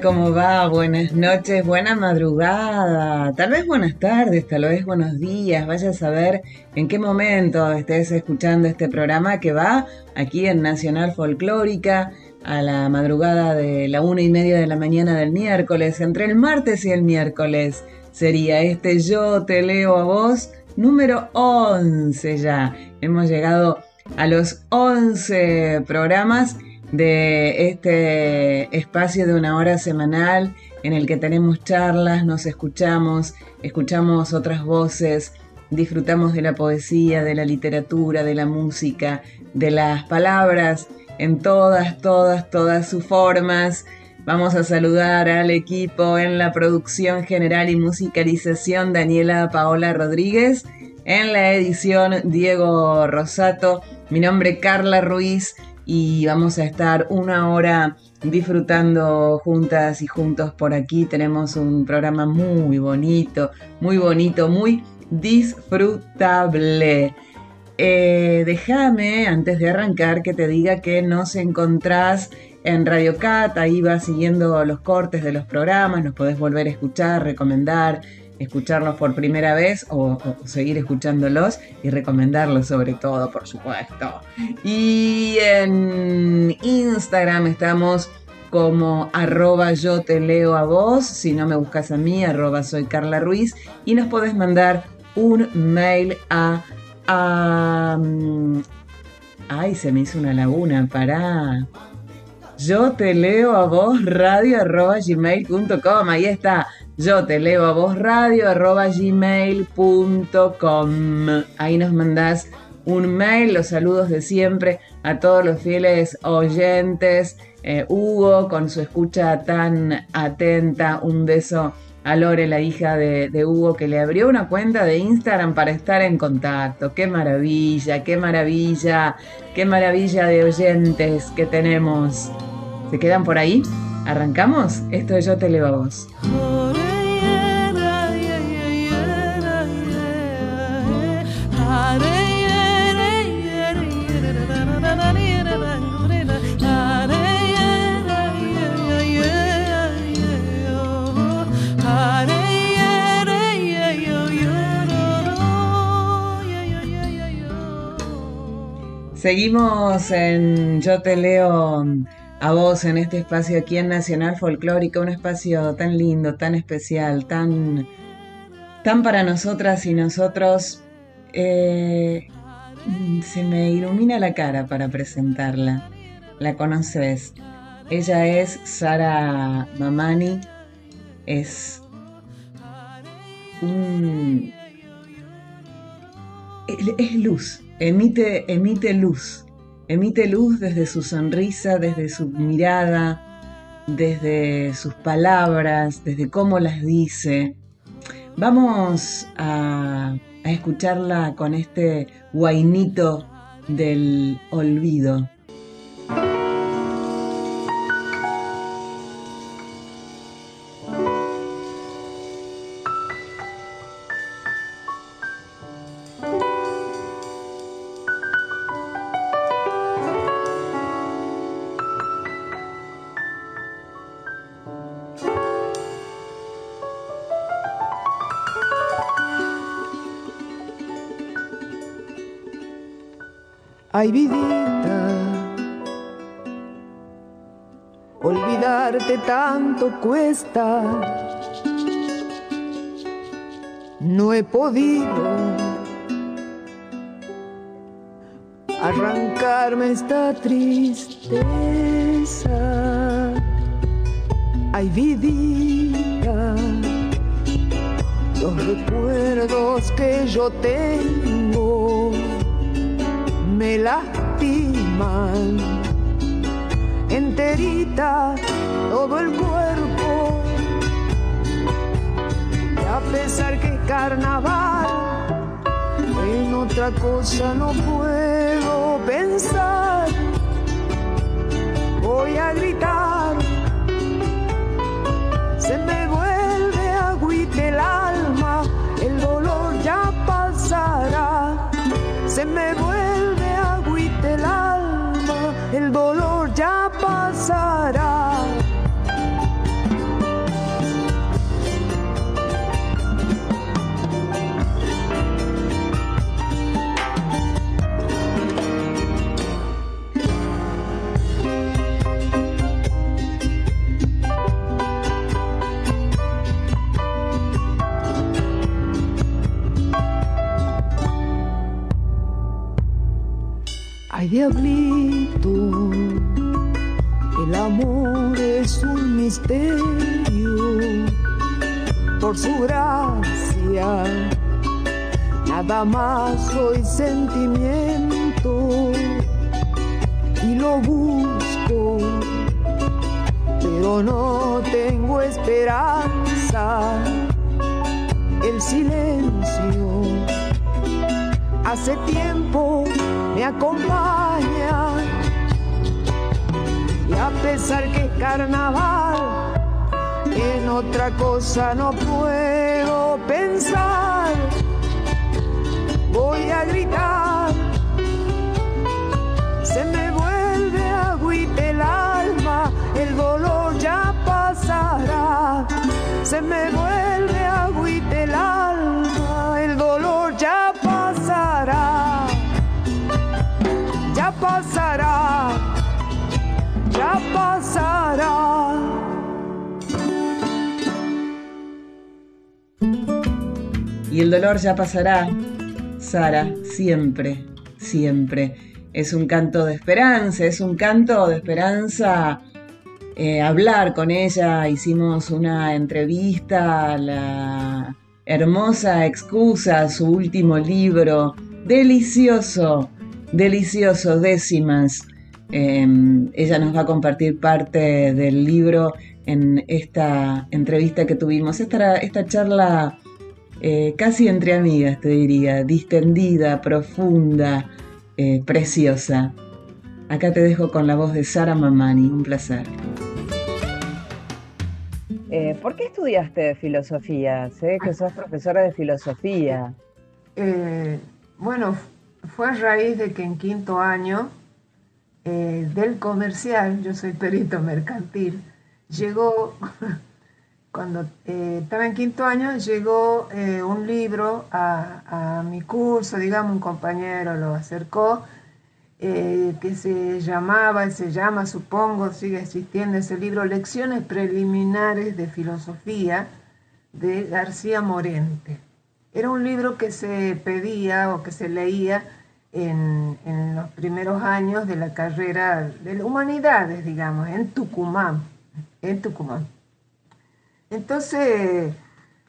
¿Cómo va? Buenas noches, buena madrugada, tal vez buenas tardes, tal vez buenos días, vaya a saber en qué momento estés escuchando este programa que va aquí en Nacional Folclórica a la madrugada de la una y media de la mañana del miércoles, entre el martes y el miércoles. Sería este Yo Te Leo a Vos, número 11 ya. Hemos llegado a los 11 programas de este espacio de una hora semanal en el que tenemos charlas, nos escuchamos, escuchamos otras voces, disfrutamos de la poesía, de la literatura, de la música, de las palabras en todas, todas, todas sus formas. Vamos a saludar al equipo en la producción general y musicalización Daniela Paola Rodríguez, en la edición Diego Rosato, mi nombre Carla Ruiz y vamos a estar una hora disfrutando juntas y juntos por aquí. Tenemos un programa muy bonito, muy bonito, muy disfrutable. Eh, déjame, antes de arrancar, que te diga que nos encontrás en Radio Cat, ahí vas siguiendo los cortes de los programas, nos podés volver a escuchar, recomendar, escucharlos por primera vez o, seguir escuchándolos y recomendarlos sobre todo, por supuesto. Y en Instagram estamos como arroba yo te leo a vos, si no me buscas a mí, arroba soy Carla Ruiz, y nos podés mandar un mail a... ay, se me hizo una laguna, para Yo te leo a vos radio arroba gmail.com, ahí está yo te leo a vos radio arroba. Ahí nos mandás un mail, los saludos de siempre a todos los fieles oyentes. Eh, Hugo, con su escucha tan atenta, un beso a Lore, la hija de, de, Hugo, que le abrió una cuenta de Instagram para estar en contacto. Qué maravilla, qué maravilla, qué maravilla de oyentes que tenemos. ¿Se quedan por ahí? ¿Arrancamos? Esto es Yo Te Leo a Vos. Seguimos en Yo Te Leo a vos en este espacio aquí en Nacional Folclórica, un espacio tan lindo, tan especial, tan, tan para nosotras y nosotros. Eh, se me ilumina la cara para presentarla. La conoces. Ella es Sara Mamani. Es un... Es luz, emite, emite luz Emite luz desde su sonrisa, desde su mirada, desde sus palabras, desde cómo las dice. Vamos a, escucharla con este guainito del olvido. Ay, vidita, olvidarte tanto cuesta. No he podido arrancarme esta tristeza. Ay, vidita, los recuerdos que yo tengo me lastiman. Enterita todo el cuerpo a pesar que es carnaval, en otra cosa no puedo pensar. Voy a gritar, cosa no puedo dolor ya pasará, Sara, siempre, siempre. Es un canto de esperanza, es un canto de esperanza. eh, hablar con ella, hicimos una entrevista, la hermosa excusa, su último libro, delicioso, delicioso, décimas. Eh, ella nos va a compartir parte del libro en esta entrevista que tuvimos, esta, esta charla eh, casi entre amigas, te diría, distendida, profunda, eh, preciosa. Acá te dejo con la voz de Sara Mamani, un placer. Eh, ¿Por qué estudiaste filosofía? Sé que sos profesora de filosofía. Eh, bueno, fue a raíz de que en quinto año eh, del comercial, yo soy perito mercantil, llegó, cuando eh, estaba en quinto año, llegó eh, un libro a, mi curso, digamos, un compañero lo acercó, eh, que se llamaba, se llama, supongo, sigue existiendo ese libro, Lecciones Preliminares de Filosofía de García Morente. Era un libro que se pedía o que se leía en, en los primeros años de la carrera de humanidades, digamos, en Tucumán, en Tucumán. Entonces,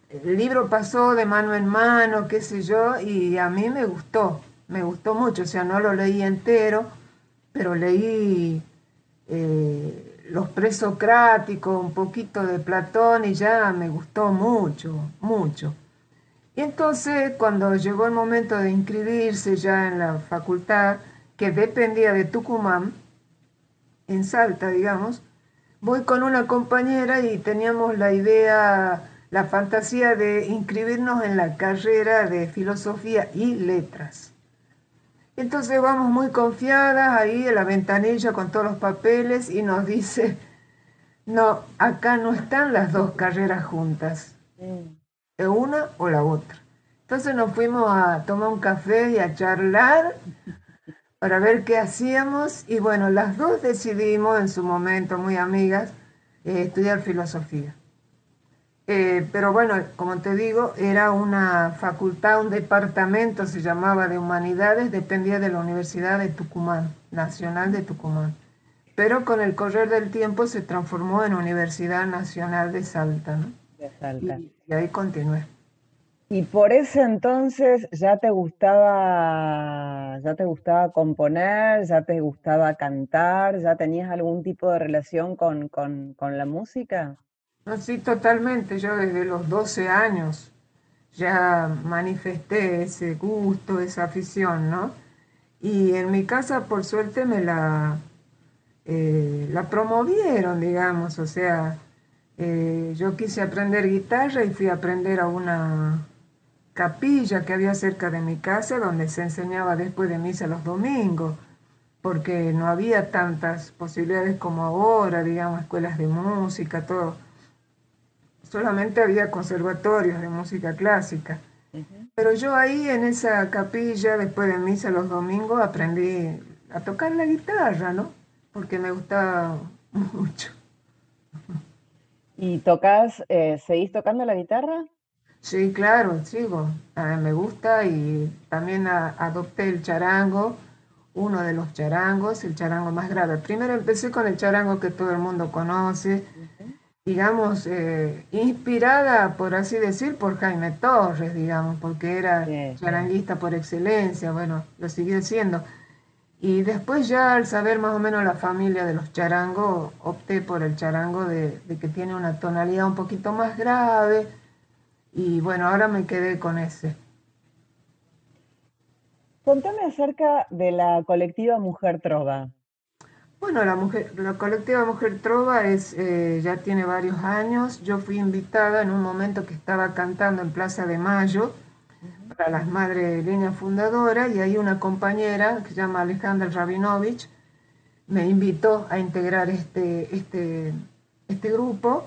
el libro pasó de mano en mano, qué sé yo, y a mí me gustó, me gustó mucho, o sea, no lo leí entero, pero leí eh, los presocráticos, un poquito de Platón y ya me gustó mucho, mucho. Y entonces cuando llegó el momento de inscribirse ya en la facultad, que dependía de Tucumán, en Salta, digamos, voy con una compañera y teníamos la idea, la fantasía de inscribirnos en la carrera de filosofía y letras. Entonces vamos muy confiadas ahí en la ventanilla con todos los papeles y nos dice, no, acá no están las dos carreras juntas, de una o la otra. Entonces nos fuimos a tomar un café y a charlar para ver qué hacíamos y bueno, las dos decidimos en su momento, muy amigas, eh, estudiar filosofía. Eh, pero bueno, como te digo, era una facultad, un departamento, se llamaba de humanidades, dependía de la Universidad de Tucumán, Nacional de Tucumán. Pero con el correr del tiempo se transformó en Universidad Nacional de Salta, ¿no? De Salta. Y, y ahí continué. Y por ese entonces ya te gustaba, ya te gustaba componer, ya te gustaba cantar, ya tenías algún tipo de relación con, con, con la música. No, sí, totalmente. Yo desde los 12 años ya manifesté ese gusto, esa afición, ¿no? Y en mi casa, por suerte, me la, eh, la promovieron, digamos, o sea, eh, yo quise aprender guitarra y fui a aprender a una capilla que había cerca de mi casa donde se enseñaba después de misa los domingos, porque no había tantas posibilidades como ahora, digamos, escuelas de música, todo. Solamente había conservatorios de música clásica. Pero yo ahí en esa capilla, después de misa los domingos, aprendí a tocar la guitarra, ¿no? Porque me gustaba mucho. ¿Y tocas, eh, seguís tocando la guitarra? Sí, claro, sigo. me gusta y también adopté el charango, uno de los charangos, el charango más grave. Primero empecé con el charango que todo el mundo conoce, digamos, eh, inspirada, por así decir, por Jaime Torres, digamos, porque era charanguista por excelencia, bueno, lo siguió siendo. Y después ya al saber más o menos la familia de los charangos, opté por el charango de que tiene una tonalidad un poquito más grave y bueno, ahora me quedé con ese. Contame acerca de la colectiva Mujer Trova. Bueno, la, mujer, la colectiva Mujer Trova es, eh, ya tiene varios años. Yo fui invitada en un momento que estaba cantando en Plaza de Mayo para las Madres Línea Fundadora y ahí una compañera que se llama Alejandra Rabinovich me invitó a integrar este, este, este grupo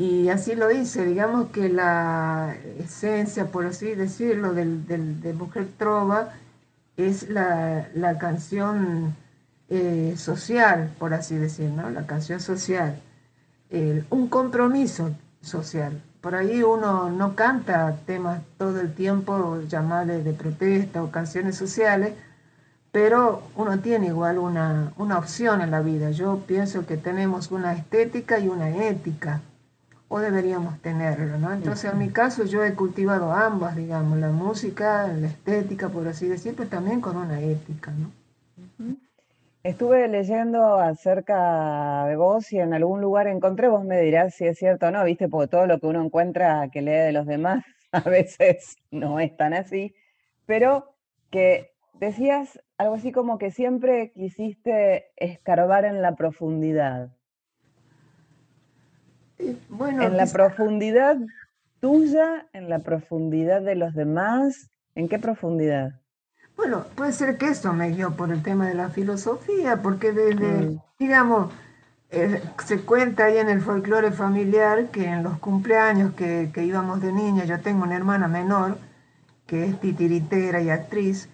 y así lo hice, digamos que la esencia, por así decirlo, del, de Mujer Trova es la, canción eh, social, por así decirlo, la canción social, un compromiso social. Por ahí uno no canta temas todo el tiempo llamados de protesta o canciones sociales, pero uno tiene igual una, una opción en la vida. Yo pienso que tenemos una estética y una ética o deberíamos tenerlo, ¿no? Entonces, en mi caso, yo he cultivado ambas, digamos, la música, la estética, por así decirlo, pero también con una ética, ¿no? Estuve leyendo acerca de vos y en algún lugar encontré, vos me dirás si es cierto o no, viste, porque todo lo que uno encuentra que lee de los demás a veces no es tan así, pero que decías algo así como que siempre quisiste escarbar en la profundidad en la profundidad tuya, en la profundidad de los demás, ¿en qué profundidad? Bueno, puede ser que esto me guió por el tema de la filosofía, porque desde, mm. digamos, eh, se cuenta ahí en el folclore familiar que en los cumpleaños que, íbamos de niña, yo tengo una hermana menor que es titiritera y actriz,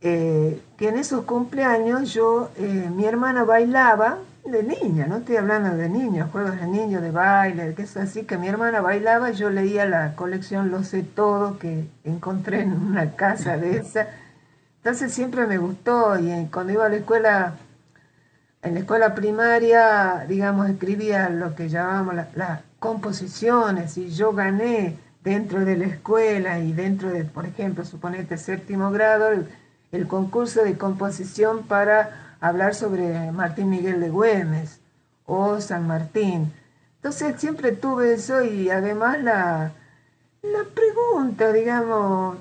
eh, que en esos cumpleaños yo, eh, mi hermana bailaba de niña, no estoy hablando de niños, juegos de niños, de baile, que es así, que mi hermana bailaba y yo leía la colección Lo sé todo que encontré en una casa de esa. Entonces siempre me gustó y cuando iba a la escuela, en la escuela primaria, digamos, escribía lo que llamábamos las composiciones y yo gané dentro de la escuela y dentro de, por ejemplo, suponete séptimo grado, el concurso de composición para hablar sobre Martín Miguel de Güemes o San Martín. Entonces siempre tuve eso y además la, la pregunta, digamos,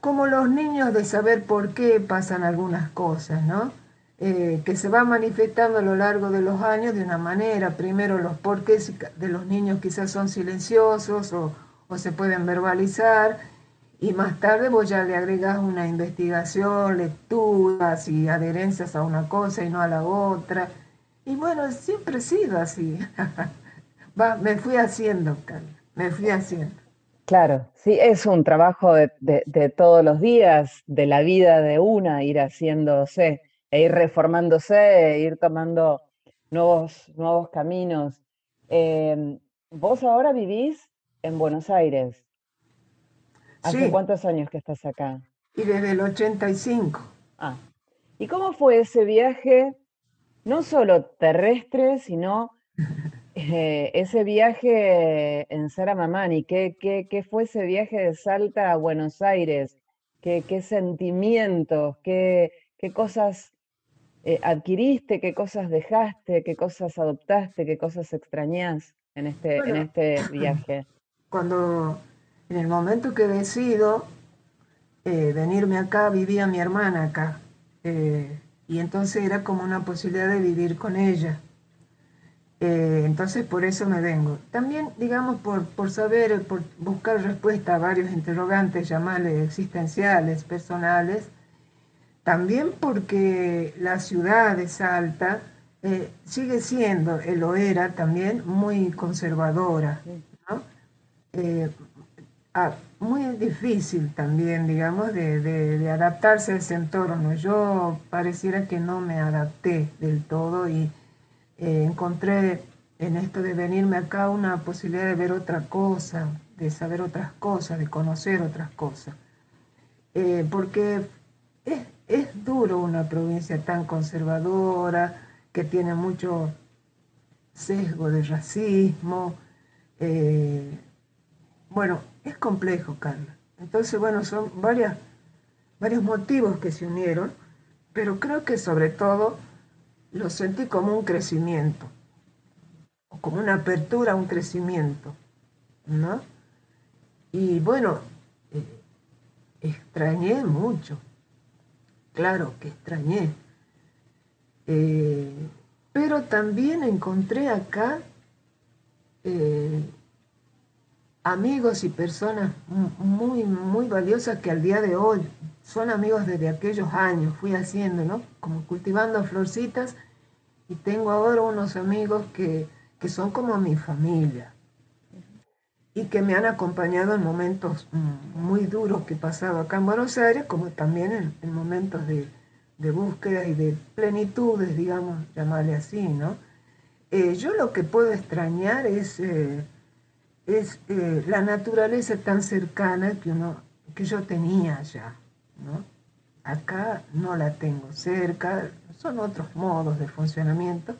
como los niños de saber por qué pasan algunas cosas, ¿no? Eh, que se va manifestando a lo largo de los años de una manera. Primero los porqués de los niños quizás son silenciosos o, o se pueden verbalizar y más tarde vos ya le agregas una investigación, lecturas y adherencias a una cosa y no a la otra. Y bueno, siempre he sido así. Me fui haciendo, me fui haciendo. Claro, sí, es un trabajo de, de, todos los días, de la vida de una, ir haciéndose, e ir reformándose, e ir tomando nuevos, nuevos caminos. Eh, vos ahora vivís en Buenos Aires. ¿Hace cuántos años que estás acá? Y desde el 85. Ah. ¿Y cómo fue ese viaje, no solo terrestre, sino eh, ese viaje en Sara Mamani? ¿Qué, qué, fue ese viaje de Salta a Buenos Aires? ¿Qué, qué sentimientos, qué, qué cosas eh, adquiriste, qué cosas dejaste, qué cosas adoptaste, qué cosas extrañás en este, en este viaje? Cuando En el momento que decido eh, venirme acá, vivía mi hermana acá. Eh, y entonces era como una posibilidad de vivir con ella. Eh, entonces por eso me vengo. También, digamos, por, por saber, por buscar respuesta a varios interrogantes, llamarles existenciales, personales, también porque la ciudad de Salta eh, sigue siendo, eh, lo era también, muy conservadora, ¿no? Ah, muy difícil también, digamos, de, de, adaptarse a ese entorno. Yo pareciera que no me adapté del todo y eh, encontré en esto de venirme acá una posibilidad de ver otra cosa, de saber otras cosas, de conocer otras cosas. Eh, porque es, es, duro una provincia tan conservadora, que tiene mucho sesgo de racismo. Eh, bueno, es complejo, Carla. Entonces, bueno, son varias, varios motivos que se unieron, pero creo que sobre todo lo sentí como un crecimiento, como una apertura a un crecimiento, ¿no? Y bueno, eh, extrañé mucho, claro que extrañé, eh, pero también encontré acá eh, amigos y personas muy, muy valiosas que al día de hoy son amigos desde aquellos años, fui haciendo, ¿no? Como cultivando florcitas y tengo ahora unos amigos que, son como mi familia y que me han acompañado en momentos muy duros que he pasado acá en Buenos Aires, como también en, momentos de, búsqueda y de plenitudes, digamos, llamarle así, ¿no? Eh, yo lo que puedo extrañar es, eh, es eh, la naturaleza tan cercana que, uno, que yo tenía allá. ¿no? Acá no la tengo cerca, son otros modos de funcionamiento,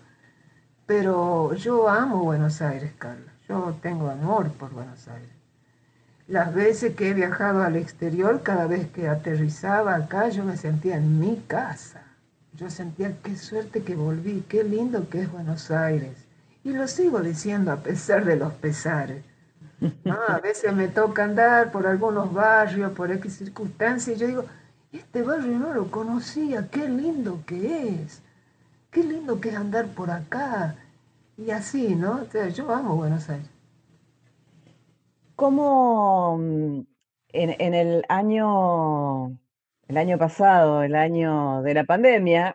pero yo amo Buenos Aires, Carla. Yo tengo amor por Buenos Aires. Las veces que he viajado al exterior, cada vez que aterrizaba acá, yo me sentía en mi casa. Yo sentía qué suerte que volví, qué lindo que es Buenos Aires. Y lo sigo diciendo a pesar de los pesares. A veces me toca andar por algunos barrios, por X circunstancias, y yo digo, este barrio no lo conocía, qué lindo que es, qué lindo que es andar por acá. Y así, ¿no? yo amo Buenos Aires. ¿Cómo mm, en, el año, el año pasado, el año de la pandemia,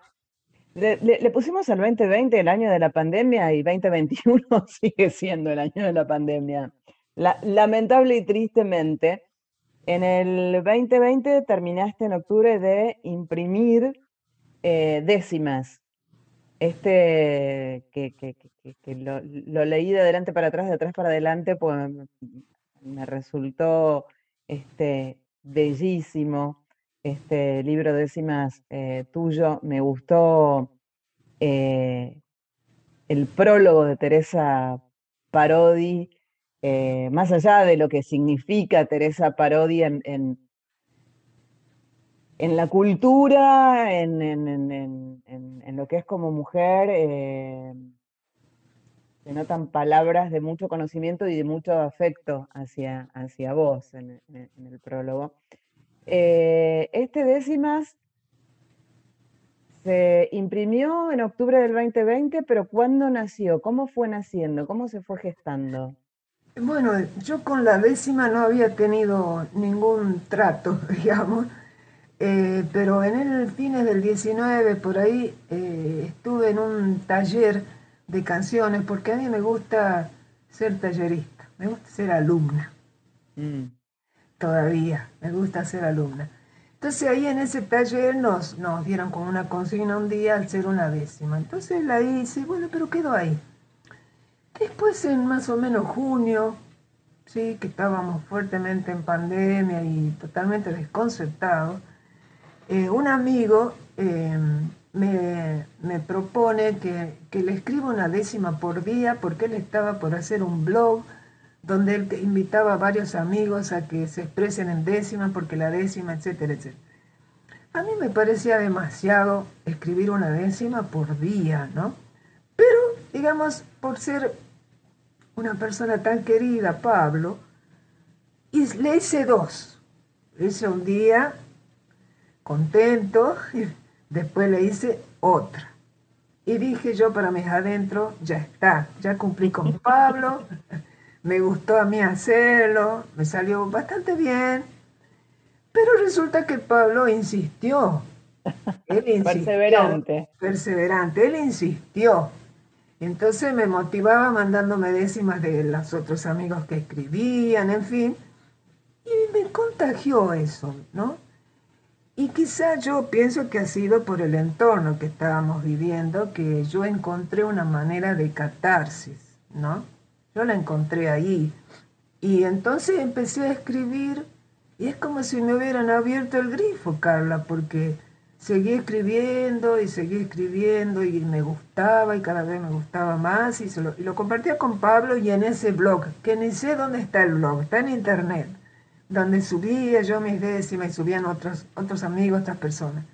le, pusimos al 2020 el año de la pandemia y 2021 sigue siendo el año de la pandemia lamentable y tristemente, en el 2020 terminaste en octubre de imprimir eh, décimas. Este, que, lo, leí de adelante para atrás, de atrás para adelante, pues me resultó este, bellísimo este libro décimas eh, tuyo. Me gustó eh, el prólogo de Teresa Parodi, eh, más allá de lo que significa Teresa Parodi en, en, la cultura, en, en, lo que es como mujer, eh, se notan palabras de mucho conocimiento y de mucho afecto hacia, hacia vos en, el prólogo. Eh, este décimas se imprimió en octubre del 2020, pero ¿cuándo nació? ¿Cómo fue naciendo? ¿Cómo se fue gestando? Bueno, yo con la décima no había tenido ningún trato, digamos, eh, pero en el fines del 19, por ahí, eh, estuve en un taller de canciones, porque a mí me gusta ser tallerista, me gusta ser alumna. Mm. Todavía, me gusta ser alumna. Entonces ahí en ese taller nos, nos dieron como una consigna un día al ser una décima. Entonces la hice, bueno, pero quedó ahí. Después en más o menos junio, sí, que estábamos fuertemente en pandemia y totalmente desconcertados, eh, un amigo em, me, propone que, le escriba una décima por día porque él estaba por hacer un blog donde él invitaba a varios amigos a que se expresen en décimas porque la décima, etcétera, etcétera. A mí me parecía demasiado escribir una décima por día, ¿no? Pero, digamos, por ser una persona tan querida, Pablo, Y le hice dos. Le hice un día contento, y después le hice otra. Y dije yo para mis adentros, ya está, ya cumplí con Pablo, me gustó a mí hacerlo, me salió bastante bien, pero resulta que Pablo insistió. Él insistió perseverante. Perseverante, él insistió. Entonces me motivaba mandándome décimas de los otros amigos que escribían, en fin. Y me contagió eso, ¿no? Y quizá yo pienso que ha sido por el entorno que estábamos viviendo que yo encontré una manera de catarsis, ¿no? Yo la encontré ahí. Y entonces empecé a escribir y es como si me hubieran abierto el grifo, Carla, porque seguí escribiendo y seguí escribiendo y me gustaba y cada vez me gustaba más y, lo, compartía con Pablo y en ese blog, que ni sé dónde está el blog, está en internet, donde subía yo mis décimas y subían otros, otros amigos, otras personas.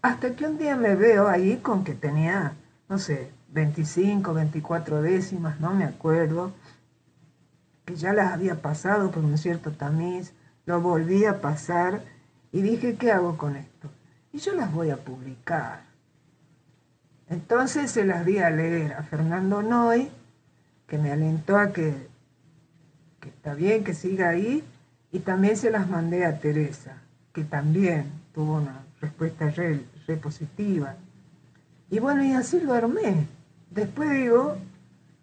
Hasta que un día me veo ahí con que tenía, no sé, 25, 24 décimas, no me acuerdo, que ya las había pasado por un cierto tamiz, lo volví a pasar y dije, ¿qué hago con esto? Y yo las voy a publicar. Entonces se las di a leer a Fernando Noy, que me alentó a que, que está bien que siga ahí, y también se las mandé a Teresa, que también tuvo una respuesta re, positiva. Y bueno, y así lo armé. Después digo,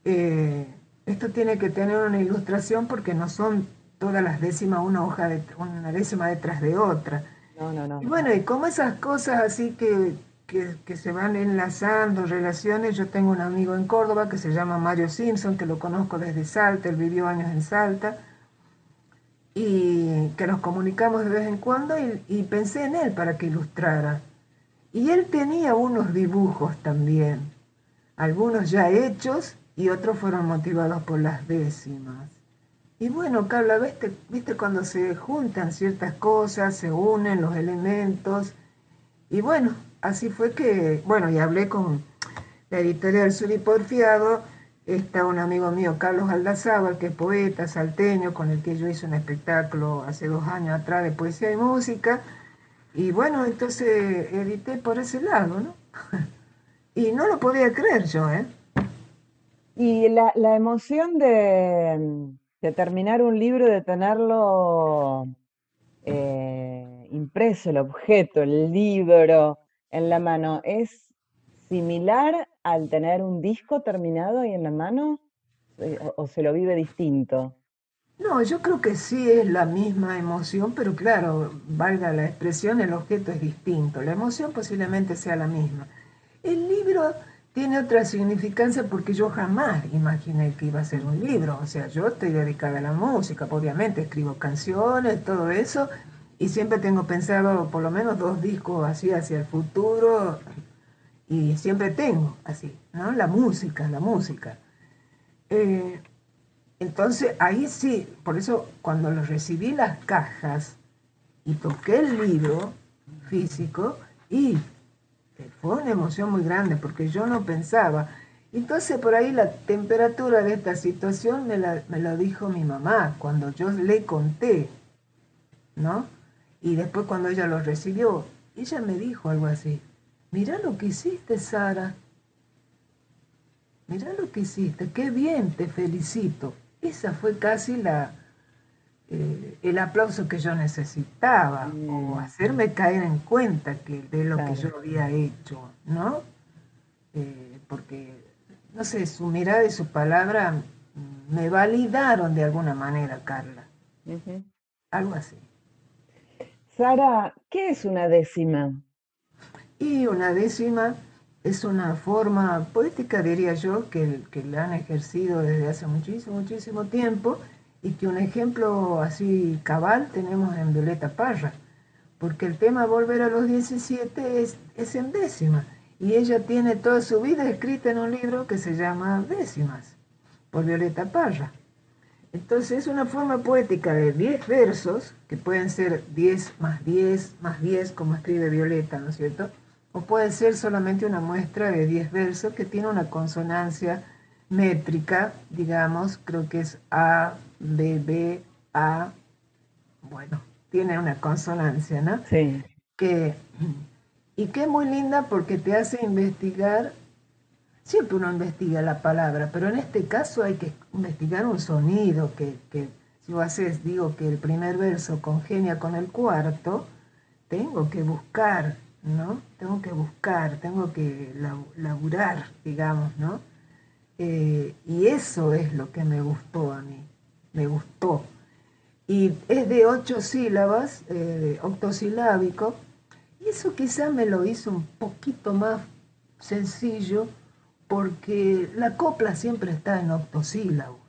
eh, esto tiene que tener una ilustración porque no son todas las décimas una hoja de una décima detrás de otra no, no, no. Y bueno, y como esas cosas así que, se van enlazando, relaciones, yo tengo un amigo en Córdoba que se llama Mario Simpson, que lo conozco desde Salta, él vivió años en Salta, y que nos comunicamos de vez en cuando y, y pensé en él para que ilustrara. Y él tenía unos dibujos también, algunos ya hechos y otros fueron motivados por las décimas. Y bueno, Carla, ¿viste, ¿viste cuando se juntan ciertas cosas, se unen los elementos? Y bueno, así fue que, bueno, y hablé con la editorial Suri Porfiado, está un amigo mío, Carlos Aldazábal, que es poeta salteño, con el que yo hice un espectáculo hace dos años atrás de poesía y música. Y bueno, entonces edité por ese lado, ¿no? y no lo podía creer yo, ¿eh? Y la, la emoción de de terminar un libro, de tenerlo eh, impreso, el objeto, el libro en la mano, ¿es similar al tener un disco terminado ahí en la mano eh, o, se lo vive distinto? No, yo creo que sí es la misma emoción, pero claro, valga la expresión, el objeto es distinto. La emoción posiblemente sea la misma. El libro tiene otra significancia porque yo jamás imaginé que iba a ser un libro. O sea, yo estoy dedicada a la música, obviamente escribo canciones, todo eso, y siempre tengo pensado por lo menos dos discos así hacia el futuro, y siempre tengo así, ¿no? La música, la música. Eh, entonces ahí sí, por eso cuando lo recibí las cajas y toqué el libro físico, y fue una emoción muy grande porque yo no pensaba. Entonces por ahí la temperatura de esta situación me, la, me lo dijo mi mamá cuando yo le conté, ¿no? Y después cuando ella lo recibió, ella me dijo algo así, mira lo que hiciste, Sara. Mira lo que hiciste, qué bien, te felicito. Esa fue casi la, eh, el aplauso que yo necesitaba o hacerme caer en cuenta que, de lo que yo había hecho, ¿no? Eh, porque, no sé, su mirada y su palabra me validaron de alguna manera, Carla. Algo así. Sara, ¿qué es una décima? Y una décima es una forma poética, diría yo, que, que la han ejercido desde hace muchísimo, muchísimo tiempo y que un ejemplo así cabal tenemos en Violeta Parra, porque el tema Volver a los 17 es, es en décima, y ella tiene toda su vida escrita en un libro que se llama Décimas, por Violeta Parra. Entonces es una forma poética de 10 versos, que pueden ser 10 más 10 más 10, como escribe Violeta, ¿no es cierto? O puede ser solamente una muestra de 10 versos que tiene una consonancia métrica, digamos, creo que es A, B, B, A, bueno, tiene una consonancia, ¿no? Sí. Que, y que es muy linda porque te hace investigar, siempre uno investiga la palabra, pero en este caso hay que investigar un sonido que, que si vos haces, digo que el primer verso congenia con el cuarto, tengo que buscar, ¿no? Tengo que buscar, tengo que laburar, digamos, ¿no? Eh, y eso es lo que me gustó a mí, me gustó. Y es de ocho sílabas, eh, octosilábico, y eso quizá me lo hizo un poquito más sencillo, porque la copla siempre está en octosílabos.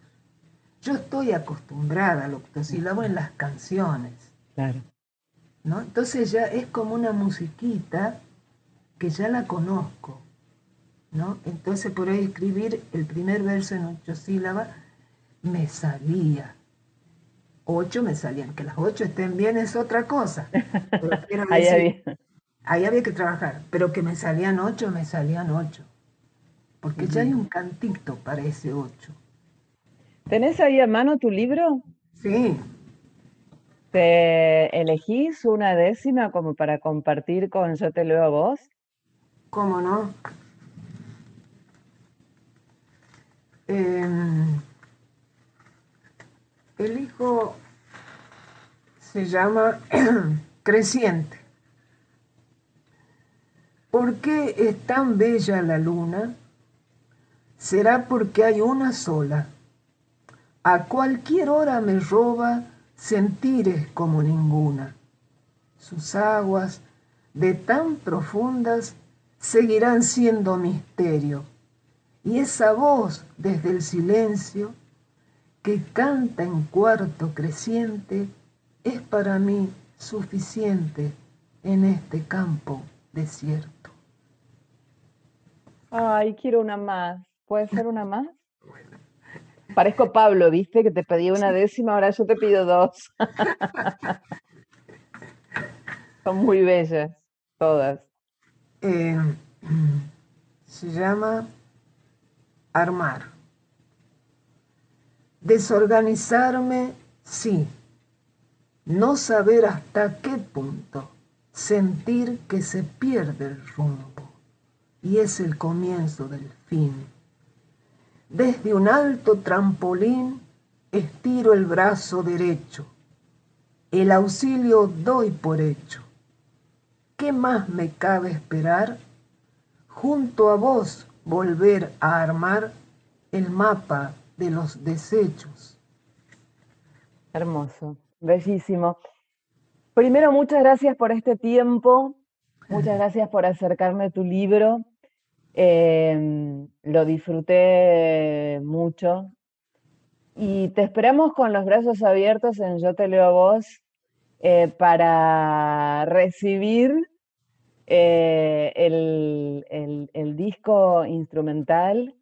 Yo estoy acostumbrada al octosílabo en las canciones. Claro. ¿no? Entonces ya es como una musiquita que ya la conozco. ¿no? Entonces por ahí escribir el primer verso en ocho sílabas me salía. Ocho me salían. Que las ocho estén bien es otra cosa. ahí, había. ahí había que trabajar. Pero que me salían ocho, me salían ocho. Porque ya hay un cantito para ese ocho. ¿Tenés ahí a mano tu libro? Sí. ¿Te elegís una décima como para compartir con Yo te leo a vos? ¿Cómo no? Em, el hijo se llama Creciente. ¿Por qué es tan bella la luna? Será porque hay una sola a cualquier hora me roba sentires como ninguna. Sus aguas, de tan profundas, seguirán siendo misterio. Y esa voz desde el silencio que canta en cuarto creciente es para mí suficiente en este campo desierto. Ay, quiero una más. ¿Puede ser una más? Parezco Pablo, ¿viste? Que te pedí una décima, ahora yo te pido dos. Son muy bellas, todas. Eh, se llama armar. Desorganizarme, sí. No saber hasta qué punto. Sentir que se pierde el rumbo. Y es el comienzo del fin desde un alto trampolín estiro el brazo derecho. El auxilio doy por hecho. ¿Qué más me cabe esperar? Junto a vos volver a armar el mapa de los desechos. Hermoso, bellísimo. Primero, muchas gracias por este tiempo, muchas gracias por acercarme a tu libro. Em, lo disfruté mucho y te esperamos con los brazos abiertos en Yo te leo a vos eh, para recibir eh, el, disco instrumental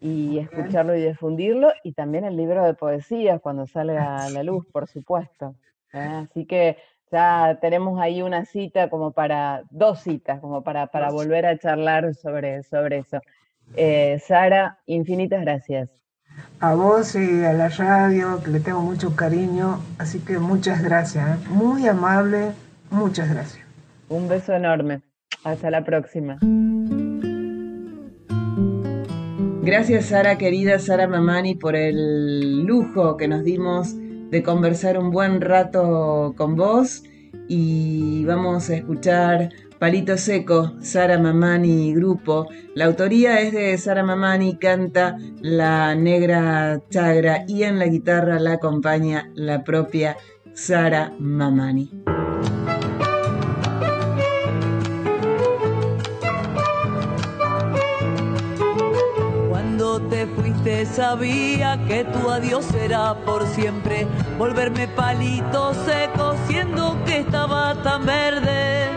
y escucharlo y difundirlo y también el libro de poesías cuando salga a la luz, por supuesto. ¿eh? Así que ya tenemos ahí una cita como para, dos citas, como para, para volver a charlar sobre, sobre eso. Eh, Sara, infinitas gracias. A vos y a la radio, que le tengo mucho cariño, así que muchas gracias, ¿eh? muy amable, muchas gracias. Un beso enorme, hasta la próxima. Gracias Sara, querida Sara Mamani, por el lujo que nos dimos de conversar un buen rato con vos y vamos a escuchar Palito Seco, Sara Mamani Grupo. La autoría es de Sara Mamani, canta la negra chagra y en la guitarra la acompaña la propia Sara Mamani. Sabía que tu adiós era por siempre, volverme palito seco siendo que estaba tan verde.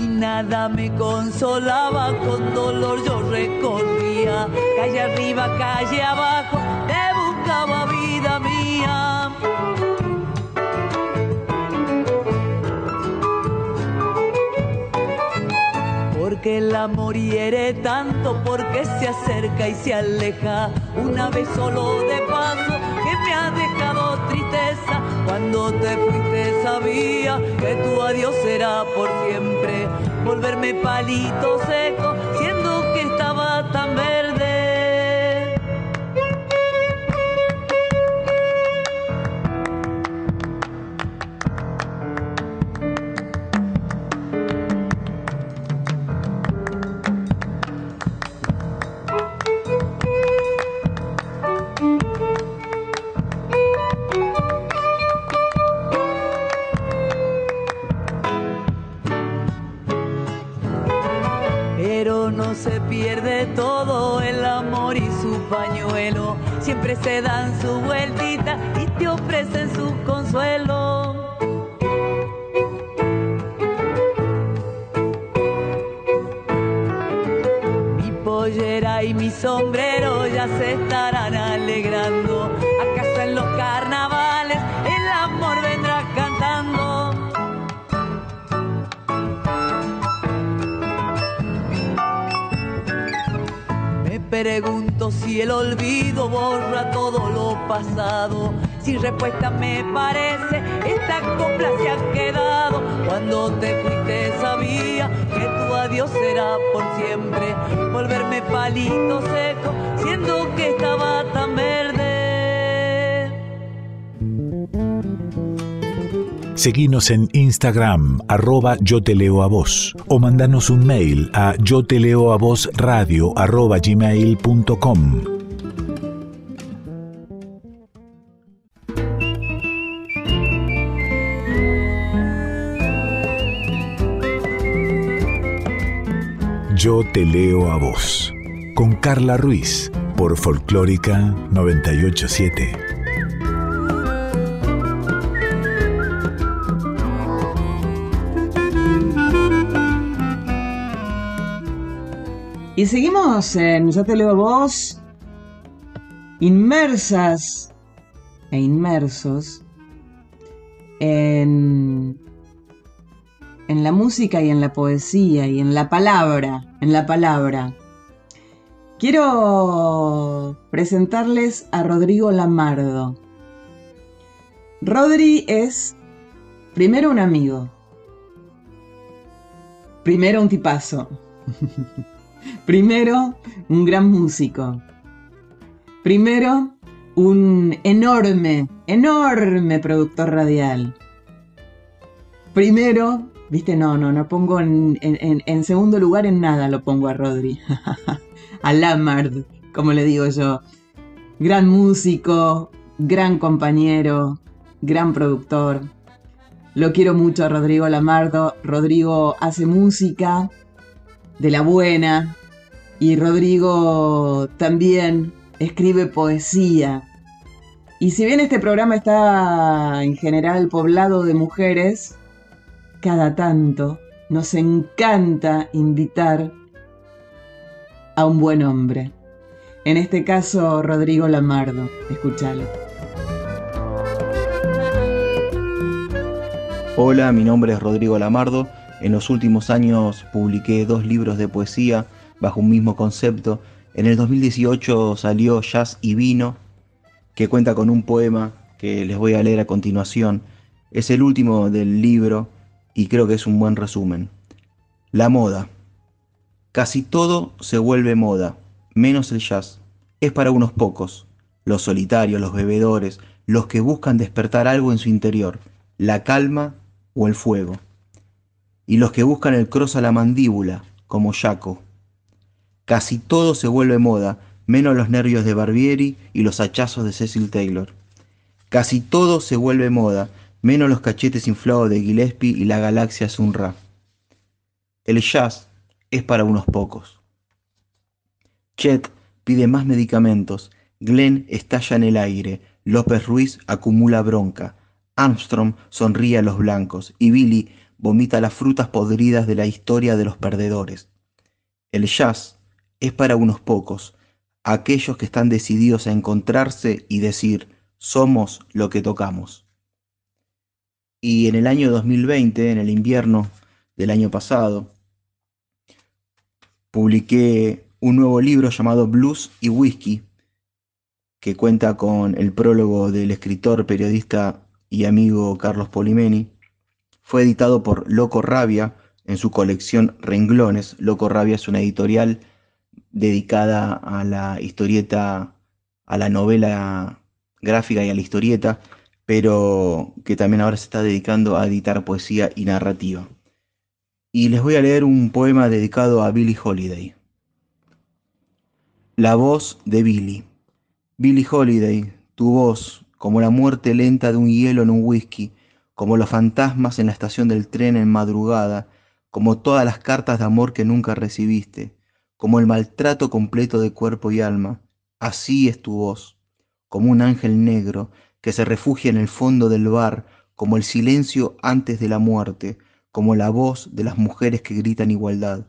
Y nada me consolaba, con dolor yo recorría, calle arriba, calle abajo, te buscaba vida mía. Que el amor hiere tanto porque se acerca y se aleja. Una vez solo de paso que me ha dejado tristeza. Cuando te fuiste sabía que tu adiós será por siempre. Volverme palito seco, Se dan su vueltita pasado. Sin respuesta me parece, esta copla se ha quedado. Cuando te fuiste sabía que tu adiós será por siempre. Volverme palito seco, siendo que estaba tan verde. Seguinos en Instagram, arroba yo te leo a vos, o mandanos un mail a yo te leo a vos radio arroba gmail.com. Yo te leo a vos, con Carla Ruiz, por Folclórica 987. Y seguimos en Yo te leo vos, inmersas e inmersos en, en la música y en la poesía y en la palabra, en la palabra. Quiero presentarles a Rodrigo Lamardo. Rodri es primero un amigo, primero un tipazo. Primero, un gran músico. Primero, un enorme, enorme productor radial. Primero, viste, no, no, no pongo en, segundo lugar en nada, lo pongo a Rodri. a Lamard, como le digo yo. Gran músico, gran compañero, gran productor. Lo quiero mucho a Rodrigo Lamardo. Rodrigo hace música de la buena, y Rodrigo también escribe poesía. Y si bien este programa está en general poblado de mujeres, cada tanto nos encanta invitar a un buen hombre. En este caso, Rodrigo Lamardo. Escúchalo. Hola, mi nombre es Rodrigo Lamardo. En los últimos años publiqué dos libros de poesía bajo un mismo concepto. En el 2018 salió Jazz y Vino, que cuenta con un poema que les voy a leer a continuación. Es el último del libro y creo que es un buen resumen. La moda. Casi todo se vuelve moda, menos el jazz. Es para unos pocos, los solitarios, los bebedores, los que buscan despertar algo en su interior, la calma o el fuego. Y los que buscan el cross a la mandíbula, como Jaco. Casi todo se vuelve moda, menos los nervios de Barbieri y los hachazos de Cecil Taylor. Casi todo se vuelve moda, menos los cachetes inflados de Gillespie y la galaxia Sunra. El jazz es para unos pocos. Chet pide más medicamentos, Glenn estalla en el aire, López Ruiz acumula bronca, Armstrong sonríe a los blancos y Billy vomita las frutas podridas de la historia de los perdedores. El jazz es para unos pocos, aquellos que están decididos a encontrarse y decir, somos lo que tocamos. Y en el año 2020, en el invierno del año pasado, publiqué un nuevo libro llamado Blues y Whisky, que cuenta con el prólogo del escritor, periodista y amigo Carlos Polimeni. Fue editado por Loco Rabia en su colección Renglones. Loco Rabia es una editorial dedicada a la historieta, a la novela gráfica y a la historieta, pero que también ahora se está dedicando a editar poesía y narrativa. Y les voy a leer un poema dedicado a Billie Holiday. La voz de Billie. Billie Holiday, tu voz, como la muerte lenta de un hielo en un whisky, como los fantasmas en la estación del tren en madrugada, como todas las cartas de amor que nunca recibiste, como el maltrato completo de cuerpo y alma. Así es tu voz, como un ángel negro que se refugia en el fondo del bar, como el silencio antes de la muerte, como la voz de las mujeres que gritan igualdad,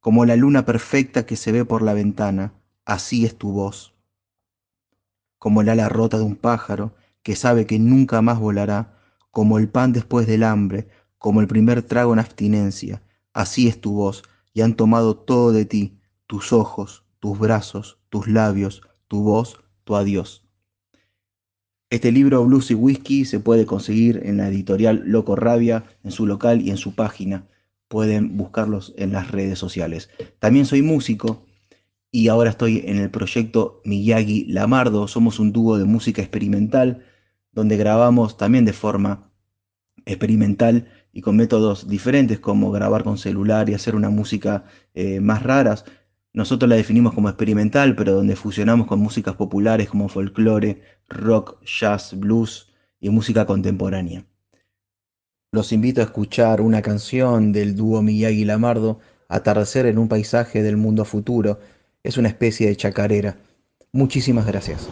como la luna perfecta que se ve por la ventana. Así es tu voz como el ala rota de un pájaro que sabe que nunca más volará, como el pan después del hambre, como el primer trago en abstinencia. Así es tu voz, y han tomado todo de ti, tus ojos, tus brazos, tus labios, tu voz, tu adiós. Este libro Blues y Whisky se puede conseguir en la editorial Loco Rabia, en su local y en su página. Pueden buscarlos en las redes sociales. También soy músico y ahora estoy en el proyecto Miyagi Lamardo. Somos un dúo de música experimental donde grabamos también de forma experimental y con métodos diferentes como grabar con celular y hacer una música eh, más raras. Nosotros la definimos como experimental, pero donde fusionamos con músicas populares como folclore, rock, jazz, blues y música contemporánea. Los invito a escuchar una canción del dúo Miyagi Lamardo, Atardecer en un paisaje del mundo futuro, es una especie de chacarera. Muchísimas gracias.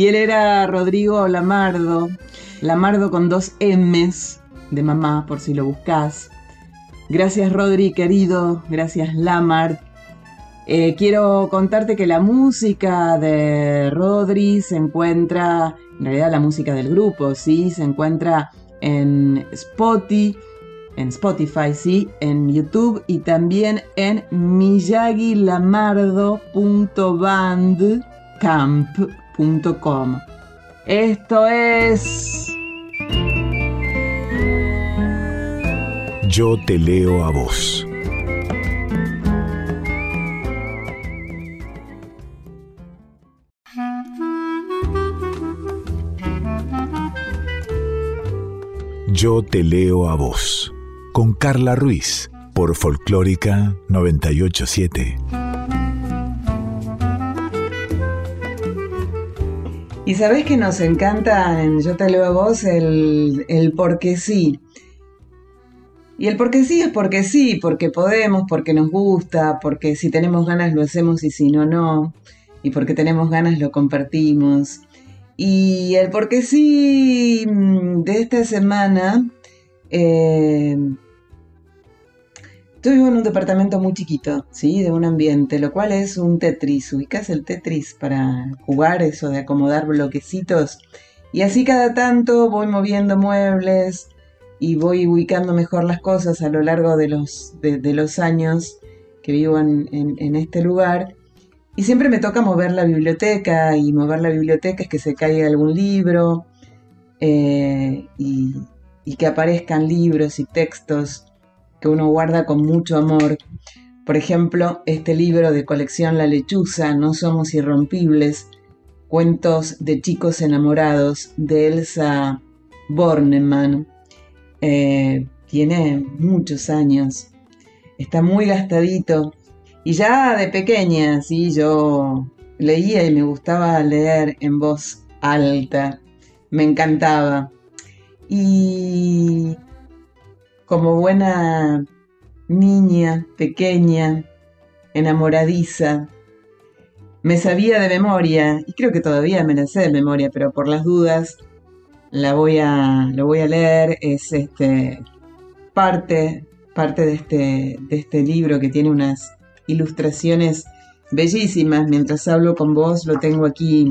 Y él era Rodrigo Lamardo, Lamardo con dos M's de mamá, por si lo buscas. Gracias Rodri, querido, gracias Lamar. Eh, quiero contarte que la música de Rodri se encuentra, en realidad la música del grupo, sí, se encuentra en Spotify, en Spotify, sí, en YouTube y también en miyagilamardo.bandcamp.com. Esto es... Yo te leo a vos. Yo te leo a vos. Con Carla Ruiz por Folclórica 987. Y sabes que nos encanta en Yo te leo a vos el, el porque sí. Y el porque sí es porque sí, porque podemos, porque nos gusta, porque si tenemos ganas lo hacemos y si no, no. Y porque tenemos ganas lo compartimos. Y el porque sí mm, de esta semana, eh, yo vivo en un departamento muy chiquito, ¿sí? De un ambiente, lo cual es un Tetris. Ubicas el Tetris para jugar eso de acomodar bloquecitos. Y así cada tanto voy moviendo muebles, y voy ubicando mejor las cosas a lo largo de los, de, los años que vivo en, este lugar. Y siempre me toca mover la biblioteca y mover la biblioteca es que se caiga algún libro eh, y, y que aparezcan libros y textos que uno guarda con mucho amor. Por ejemplo, este libro de colección La lechuza, No somos irrompibles, cuentos de chicos enamorados de Elsa Bornemann. Eh, tiene muchos años, está muy gastadito. Y ya de pequeña, sí, yo leía y me gustaba leer en voz alta, me encantaba. Y como buena niña, pequeña, enamoradiza, me sabía de memoria, y creo que todavía me la de memoria, pero por las dudas la voy a, lo voy a leer, es este, parte, parte de, este, de este libro que tiene unas ilustraciones bellísimas. Mientras hablo con vos lo tengo aquí,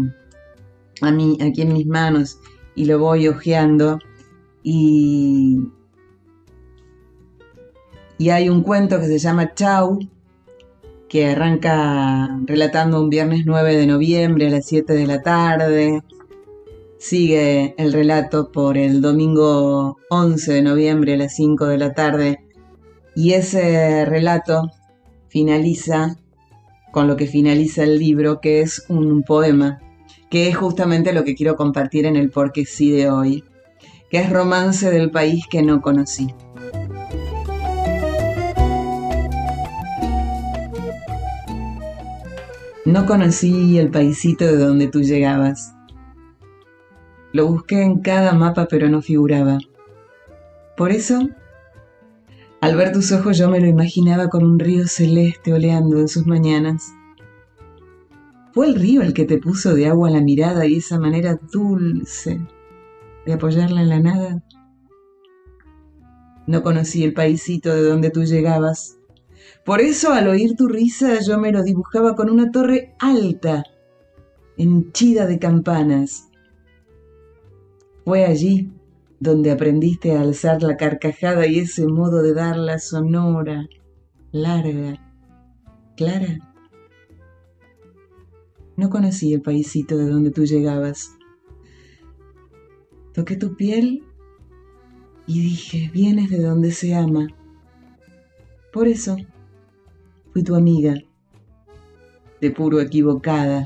a mí, aquí en mis manos y lo voy hojeando. Y, y hay un cuento que se llama Chau, que arranca relatando un viernes 9 de noviembre a las 7 de la tarde Sigue el relato por el domingo 11 de noviembre a las 5 de la tarde y ese relato finaliza con lo que finaliza el libro, que es un poema, que es justamente lo que quiero compartir en el Porque sí de hoy, que es Romance del país que no conocí. No conocí el paisito de donde tú llegabas lo busqué en cada mapa pero no figuraba. Por eso, al ver tus ojos yo me lo imaginaba con un río celeste oleando en sus mañanas. Fue el río el que te puso de agua la mirada y esa manera dulce de apoyarla en la nada. No conocí el paisito de donde tú llegabas. Por eso al oír tu risa yo me lo dibujaba con una torre alta, henchida de campanas, fue allí donde aprendiste a alzar la carcajada y ese modo de darla sonora, larga, clara. No conocí el paisito de donde tú llegabas. Toqué tu piel y dije, vienes de donde se ama. Por eso tu amiga, de puro equivocada.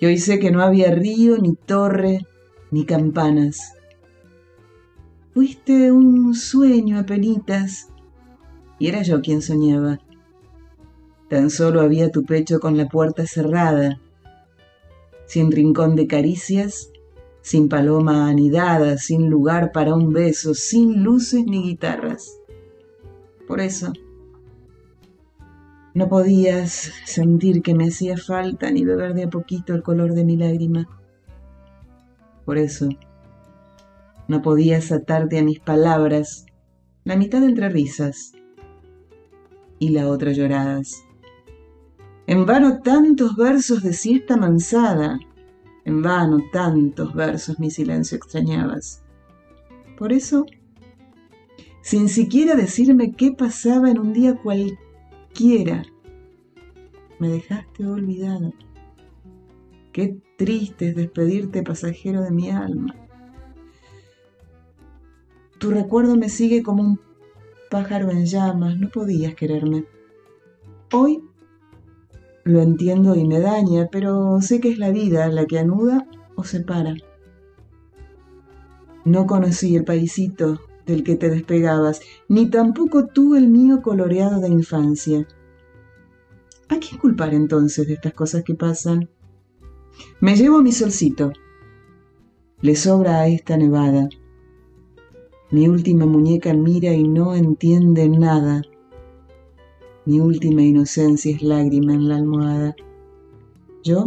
Y hoy sé que no había río ni torre ni campanas. Fuiste un sueño penitas y era yo quien soñaba. Tan solo había tu pecho con la puerta cerrada, sin rincón de caricias, sin paloma anidada, sin lugar para un beso, sin luces ni guitarras. Por eso, No podías sentir que me hacía falta ni beber de a poquito el color de mi lágrima. Por eso, no podías atarte a mis palabras, la mitad entre risas y la otra lloradas. En vano tantos versos de siesta mansada, en vano tantos versos mi silencio extrañabas. Por eso, sin siquiera decirme qué pasaba en un día cualquiera, quiera. Me dejaste olvidado. Qué triste es despedirte, pasajero de mi alma. Tu recuerdo me sigue como un pájaro en llamas, no podías quererme. Hoy lo entiendo y me daña, pero sé que es la vida la que anuda o separa. No conocí el paisito del que te despegabas, ni tampoco tú el mío coloreado de infancia. ¿A quién culpar entonces de estas cosas que pasan? Me llevo mi solcito. Le sobra a esta nevada. Mi última muñeca mira y no entiende nada. Mi última inocencia es lágrima en la almohada. Yo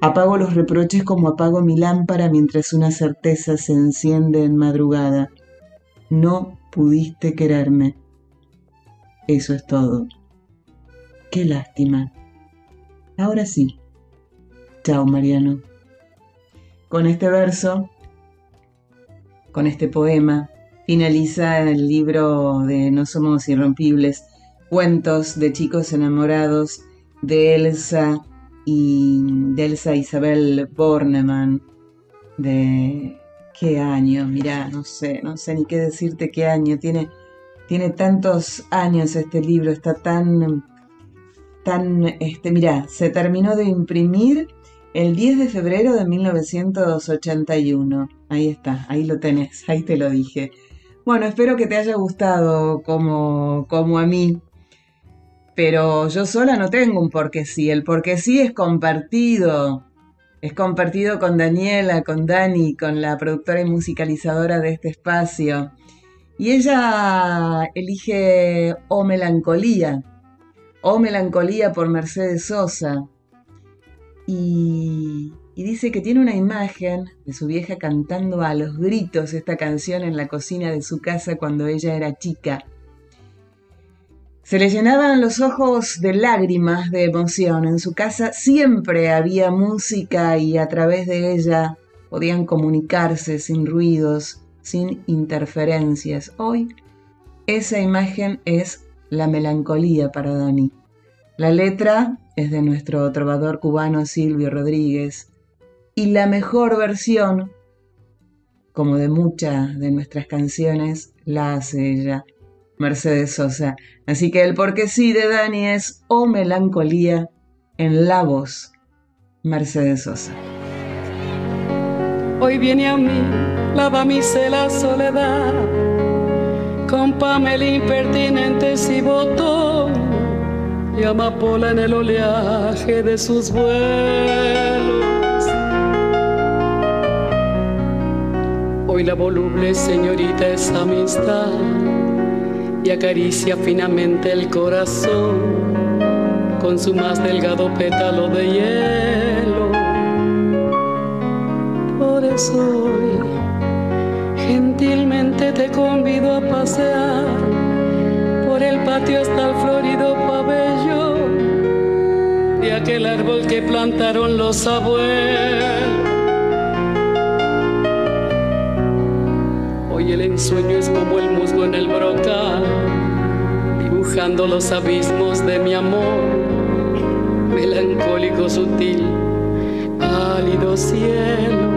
apago los reproches como apago mi lámpara mientras una certeza se enciende en madrugada no pudiste quererme. Eso es todo. Qué lástima. Ahora sí. Chao, Mariano. Con este verso, con este poema, finaliza el libro de No Somos Irrompibles, cuentos de chicos enamorados de Elsa y de Elsa Isabel Bornemann, de qué año, mira, no sé, no sé ni qué decirte qué año. Tiene, tiene tantos años este libro, está tan, tan, este, mira, se terminó de imprimir el 10 de febrero de 1981. Ahí está, ahí lo tenés, ahí te lo dije. Bueno, espero que te haya gustado como, como a mí. Pero yo sola no tengo un porque sí. El porque sí es compartido es compartido con Daniela, con Dani, con la productora y musicalizadora de este espacio. Y ella elige O Melancolía, O Melancolía por Mercedes Sosa. Y, y dice que tiene una imagen de su vieja cantando a los gritos esta canción en la cocina de su casa cuando ella era chica. Se le llenaban los ojos de lágrimas de emoción. En su casa siempre había música y a través de ella podían comunicarse sin ruidos, sin interferencias. Hoy esa imagen es la melancolía para Dani. La letra es de nuestro trovador cubano Silvio Rodríguez y la mejor versión, como de muchas de nuestras canciones, la hace ella. Mercedes Sosa. Así que el porque sí de Dani es O Melancolía en la voz Mercedes Sosa. Hoy viene a mí la damisela soledad, con Pamela impertinente y botón, y amapola en el oleaje de sus vuelos. Hoy la voluble señorita es amistad y acaricia finamente el corazón con su más delgado pétalo de hielo. Por eso hoy gentilmente te convido a pasear por el patio hasta el florido pabellón de aquel árbol que plantaron los abuelos el ensueño es como el musgo en el brocal, dibujando los abismos de mi amor, melancólico, sutil, pálido cielo.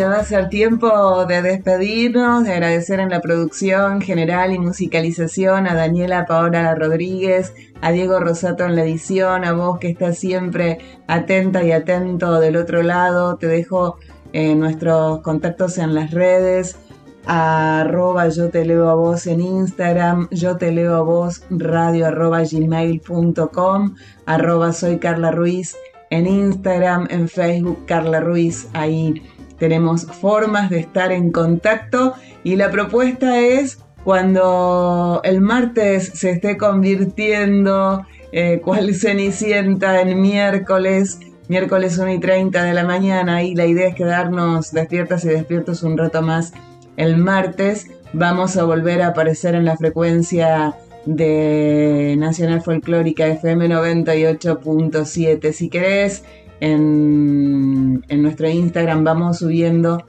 Ya va a ser tiempo de despedirnos, de agradecer en la producción general y musicalización a Daniela Paola Rodríguez, a Diego Rosato en la edición, a vos que estás siempre atenta y atento del otro lado. Te dejo eh, nuestros contactos en las redes, a arroba yo te leo a vos en Instagram, yo te leo a vos radio arroba gmail.com, arroba soy Carla Ruiz en Instagram, en Facebook, Carla Ruiz, ahí tenemos formas de estar en contacto y la propuesta es cuando el martes se esté convirtiendo eh, cual cenicienta en miércoles, miércoles 1 y 30 de la mañana y la idea es quedarnos despiertas y despiertos un rato más el martes. Vamos a volver a aparecer en la frecuencia de Nacional Folclórica FM 98.7. Si querés, en, nuestro Instagram vamos subiendo,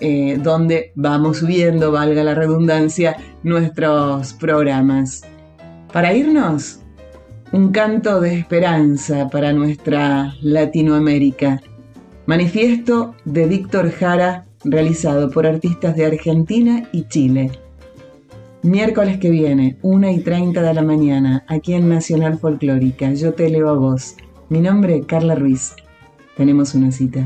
eh, donde vamos subiendo, valga la redundancia, nuestros programas. Para irnos, un canto de esperanza para nuestra Latinoamérica. Manifiesto de Víctor Jara, realizado por artistas de Argentina y Chile. Miércoles que viene, 1 y 30 de la mañana, aquí en Nacional Folclórica. Yo te leo a vos. Mi nombre es Carla Ruiz. Tenemos una cita.